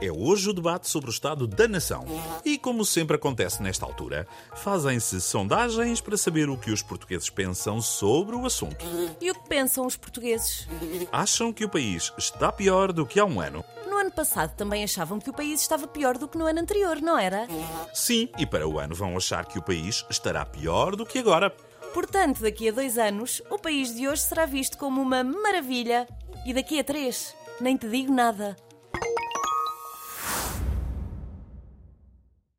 É hoje o debate sobre o estado da nação. E, como sempre acontece nesta altura, fazem-se sondagens para saber o que os portugueses pensam sobre o assunto. E o que pensam os portugueses? Acham que o país está pior do que há um ano? No ano passado também achavam que o país estava pior do que no ano anterior, não era? Sim, e para o ano vão achar que o país estará pior do que agora. Portanto, daqui a dois anos, o país de hoje será visto como uma maravilha. E daqui a três, nem te digo nada.